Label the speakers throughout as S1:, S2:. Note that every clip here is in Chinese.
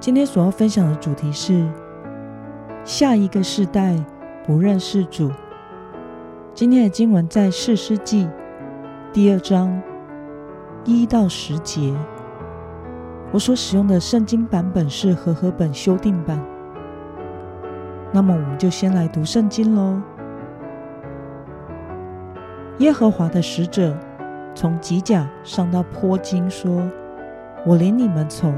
S1: 今天所要分享的主题是下一个世代不认识主。今天的经文在四世纪第二章一到十节。我所使用的圣经版本是和合本修订版。那么，我们就先来读圣经喽。耶和华的使者从吉甲上到坡京，说：“我领你们从。”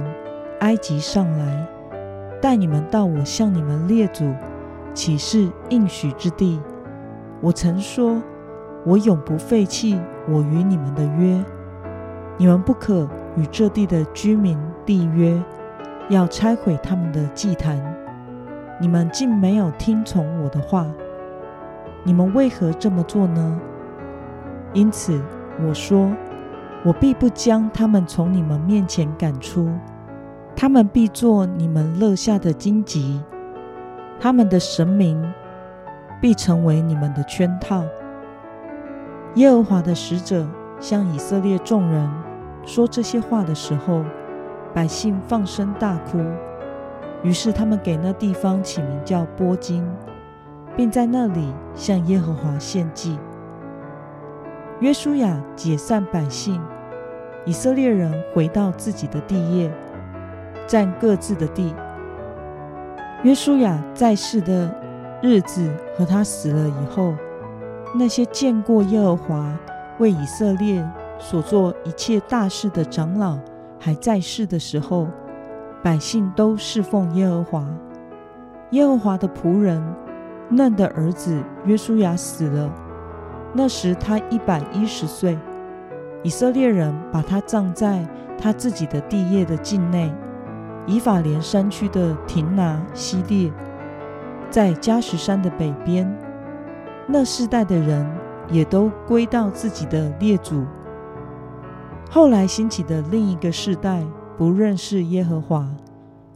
S1: 埃及上来，带你们到我向你们列祖启示应许之地。我曾说，我永不废弃我与你们的约。你们不可与这地的居民缔约，要拆毁他们的祭坛。你们竟没有听从我的话，你们为何这么做呢？因此我说，我必不将他们从你们面前赶出。他们必做你们乐下的荆棘，他们的神明必成为你们的圈套。耶和华的使者向以色列众人说这些话的时候，百姓放声大哭。于是他们给那地方起名叫波金，并在那里向耶和华献祭。约书亚解散百姓，以色列人回到自己的地业。占各自的地。约书亚在世的日子和他死了以后，那些见过耶和华为以色列所做一切大事的长老还在世的时候，百姓都侍奉耶和华。耶和华的仆人嫩的儿子约书亚死了，那时他一百一十岁。以色列人把他葬在他自己的地业的境内。以法莲山区的亭拿西列，在加什山的北边，那世代的人也都归到自己的列祖。后来兴起的另一个世代，不认识耶和华，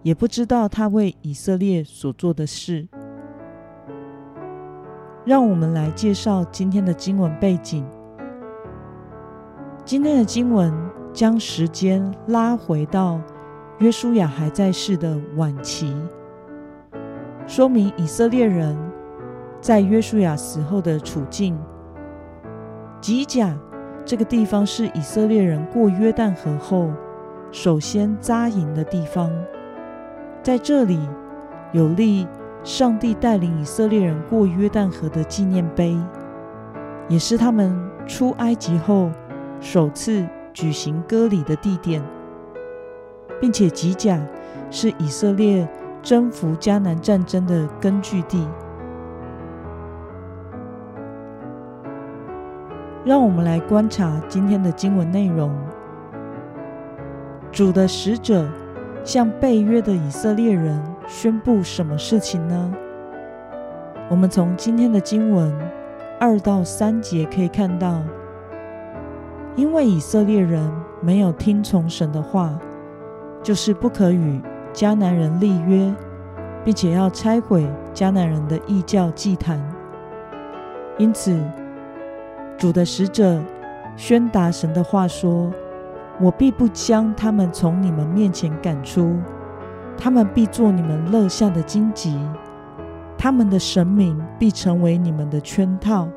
S1: 也不知道他为以色列所做的事。让我们来介绍今天的经文背景。今天的经文将时间拉回到。约书亚还在世的晚期，说明以色列人在约书亚死后的处境。吉甲这个地方是以色列人过约旦河后首先扎营的地方，在这里有立上帝带领以色列人过约旦河的纪念碑，也是他们出埃及后首次举行割礼的地点。并且吉甲是以色列征服迦南战争的根据地。让我们来观察今天的经文内容。主的使者向被约的以色列人宣布什么事情呢？我们从今天的经文二到三节可以看到，因为以色列人没有听从神的话。就是不可与迦南人立约，并且要拆毁迦南人的异教祭坛。因此，主的使者宣达神的话说：“我必不将他们从你们面前赶出，他们必做你们乐下的荆棘，他们的神明必成为你们的圈套。”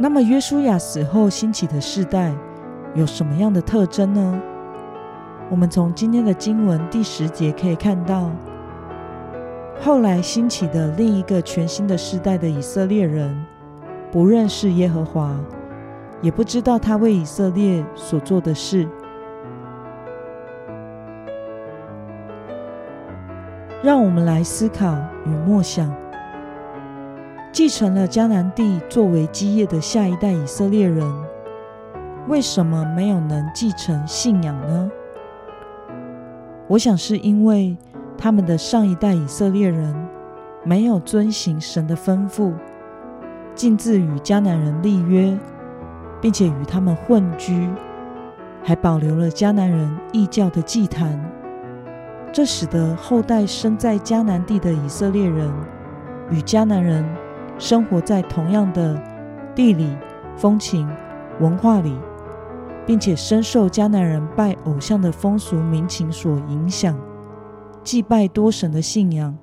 S1: 那么，约书亚死后兴起的世代有什么样的特征呢？我们从今天的经文第十节可以看到，后来兴起的另一个全新的世代的以色列人，不认识耶和华，也不知道他为以色列所做的事。让我们来思考与默想。继承了迦南地作为基业的下一代以色列人，为什么没有能继承信仰呢？我想是因为他们的上一代以色列人没有遵行神的吩咐，径自与迦南人立约，并且与他们混居，还保留了迦南人异教的祭坛，这使得后代生在迦南地的以色列人与迦南人生活在同样的地理、风情、文化里。并且深受迦南人拜偶像的风俗民情所影响，祭拜多神的信仰，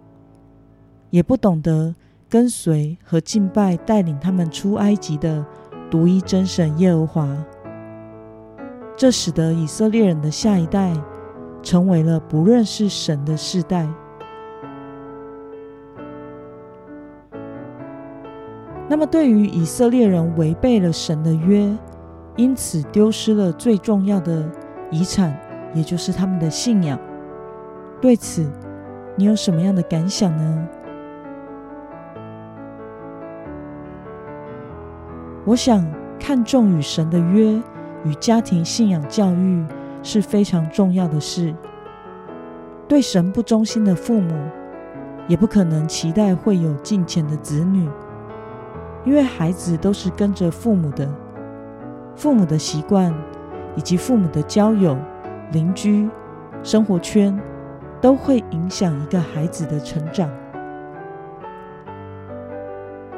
S1: 也不懂得跟随和敬拜带领他们出埃及的独一真神耶和华。这使得以色列人的下一代成为了不认识神的世代。那么，对于以色列人违背了神的约，因此，丢失了最重要的遗产，也就是他们的信仰。对此，你有什么样的感想呢？我想，看重与神的约与家庭信仰教育是非常重要的事。对神不忠心的父母，也不可能期待会有敬虔的子女，因为孩子都是跟着父母的。父母的习惯，以及父母的交友、邻居、生活圈，都会影响一个孩子的成长。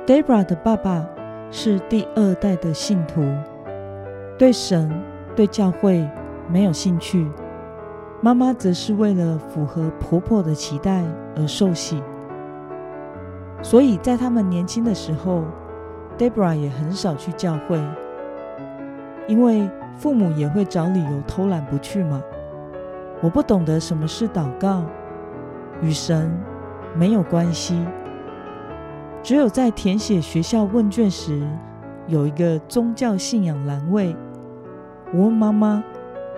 S1: Debra 的爸爸是第二代的信徒，对神、对教会没有兴趣；妈妈则是为了符合婆婆的期待而受洗。所以在他们年轻的时候，Debra 也很少去教会。因为父母也会找理由偷懒不去嘛。我不懂得什么是祷告，与神没有关系。只有在填写学校问卷时，有一个宗教信仰栏位。我问妈妈：“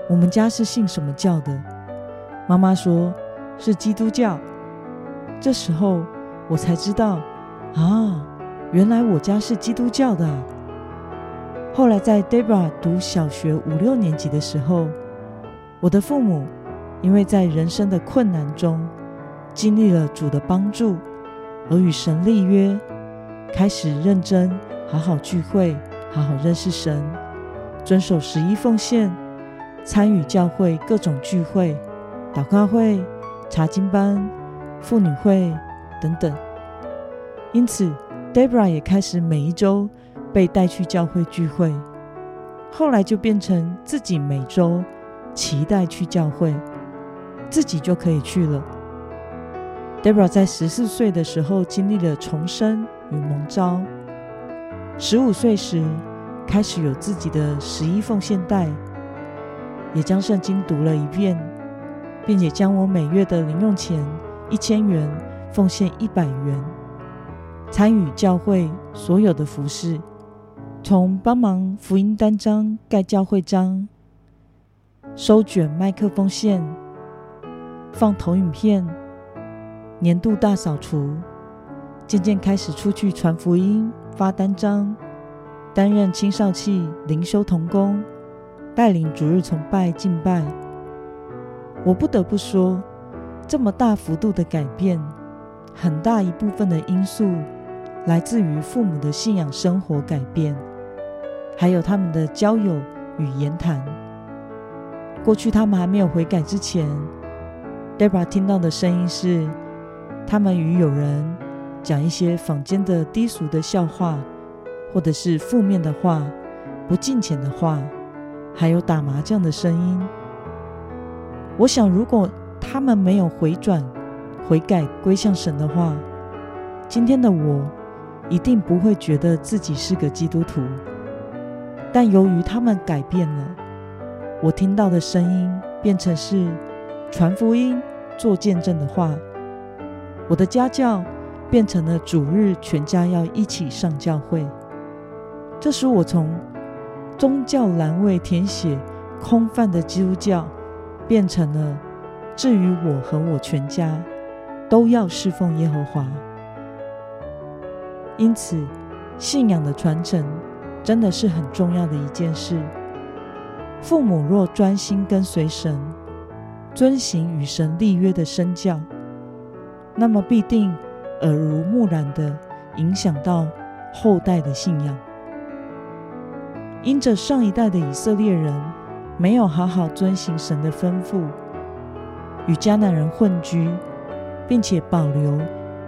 S1: 我们家是信什么教的？”妈妈说：“是基督教。”这时候我才知道，啊，原来我家是基督教的。后来，在 Debra 读小学五六年级的时候，我的父母因为在人生的困难中经历了主的帮助，而与神立约，开始认真好好聚会，好好认识神，遵守十一奉献，参与教会各种聚会、祷告会、查经班、妇女会等等。因此，Debra 也开始每一周。被带去教会聚会，后来就变成自己每周期待去教会，自己就可以去了。Debra 在十四岁的时候经历了重生与蒙召，十五岁时开始有自己的十一奉献袋，也将圣经读了一遍，并且将我每月的零用钱一千元奉献一百元，参与教会所有的服饰。从帮忙福音单张、盖教会章、收卷麦克风线、放投影片、年度大扫除，渐渐开始出去传福音、发单张，担任青少器灵修童工，带领主日崇拜敬拜。我不得不说，这么大幅度的改变，很大一部分的因素来自于父母的信仰生活改变。还有他们的交友与言谈。过去他们还没有悔改之前，Debra 听到的声音是，他们与友人讲一些坊间的低俗的笑话，或者是负面的话、不敬虔的话，还有打麻将的声音。我想，如果他们没有回转、悔改、归向神的话，今天的我一定不会觉得自己是个基督徒。但由于他们改变了，我听到的声音变成是传福音、做见证的话。我的家教变成了主日全家要一起上教会。这使我从宗教栏位填写空泛的基督教，变成了至于我和我全家都要侍奉耶和华。因此，信仰的传承。真的是很重要的一件事。父母若专心跟随神，遵行与神立约的身教，那么必定耳濡目染的影响到后代的信仰。因着上一代的以色列人没有好好遵行神的吩咐，与迦南人混居，并且保留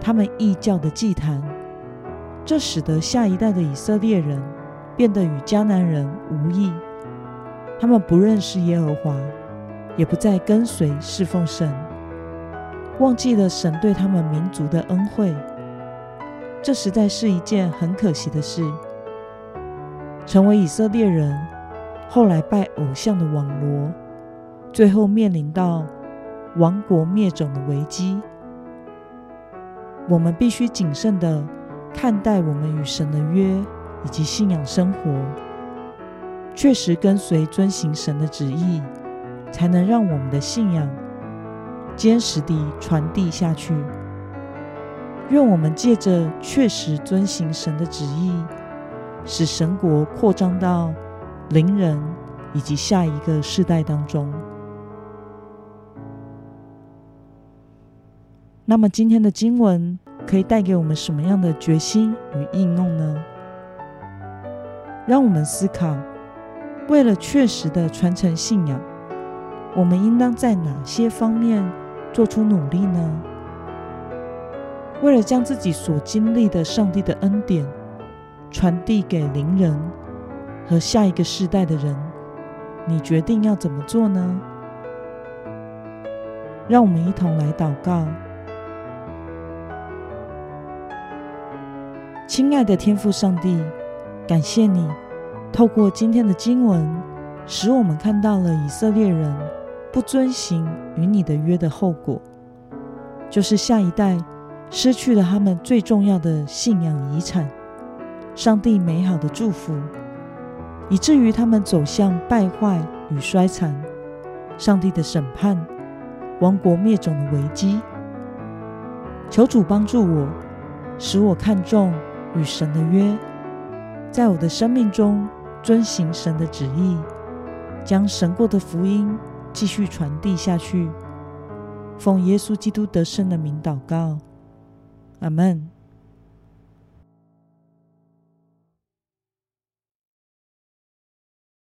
S1: 他们异教的祭坛，这使得下一代的以色列人变得与迦南人无异。他们不认识耶和华，也不再跟随侍奉神，忘记了神对他们民族的恩惠。这实在是一件很可惜的事。成为以色列人，后来拜偶像的网罗，最后面临到亡国灭种的危机。我们必须谨慎的看待我们与神的约以及信仰生活，确实跟随遵行神的旨意，才能让我们的信仰坚实地传递下去。愿我们借着确实遵行神的旨意。使神国扩张到邻人以及下一个世代当中。那么，今天的经文可以带给我们什么样的决心与应用呢？让我们思考：为了确实的传承信仰，我们应当在哪些方面做出努力呢？为了将自己所经历的上帝的恩典。传递给邻人和下一个世代的人，你决定要怎么做呢？让我们一同来祷告。亲爱的天父上帝，感谢你透过今天的经文，使我们看到了以色列人不遵行与你的约的后果，就是下一代失去了他们最重要的信仰遗产。上帝美好的祝福，以至于他们走向败坏与衰残。上帝的审判，亡国灭种的危机。求主帮助我，使我看重与神的约，在我的生命中遵行神的旨意，将神过的福音继续传递下去。奉耶稣基督得胜的名祷告，阿门。